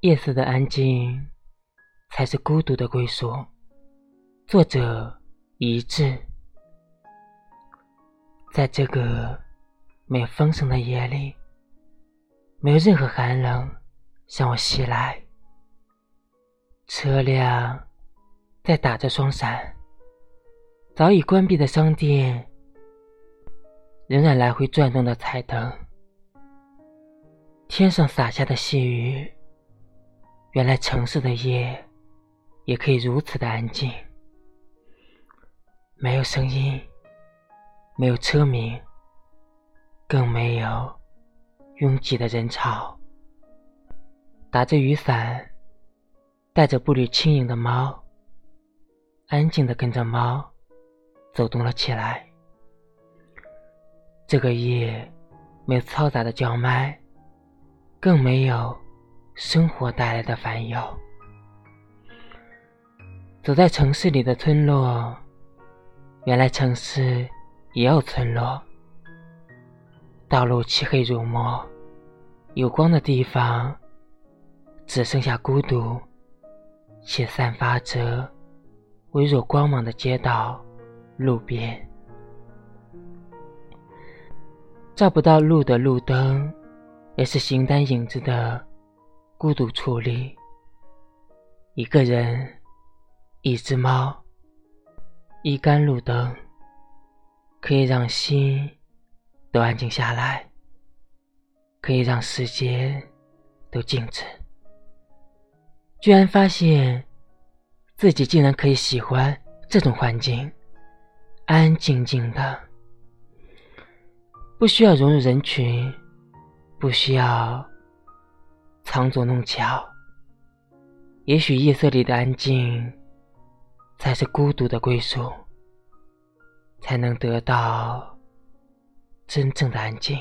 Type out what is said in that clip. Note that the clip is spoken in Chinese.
夜色的安静，才是孤独的归宿。作者：一致。在这个没有风声的夜里，没有任何寒冷向我袭来。车辆在打着双闪，早已关闭的商店仍然来回转动的彩灯。天上洒下的细雨。原来城市的夜也可以如此的安静，没有声音，没有车鸣，更没有拥挤的人潮。打着雨伞，带着步履轻盈的猫，安静的跟着猫走动了起来。这个夜没有嘈杂的叫卖，更没有。生活带来的烦忧。走在城市里的村落，原来城市也有村落。道路漆黑如墨，有光的地方只剩下孤独，且散发着微弱光芒的街道、路边，照不到路的路灯，也是形单影只的。孤独矗立，一个人，一只猫，一杆路灯，可以让心都安静下来，可以让时间都静止。居然发现自己竟然可以喜欢这种环境，安安静静的，不需要融入人群，不需要。藏拙弄巧，也许夜色里的安静，才是孤独的归宿，才能得到真正的安静。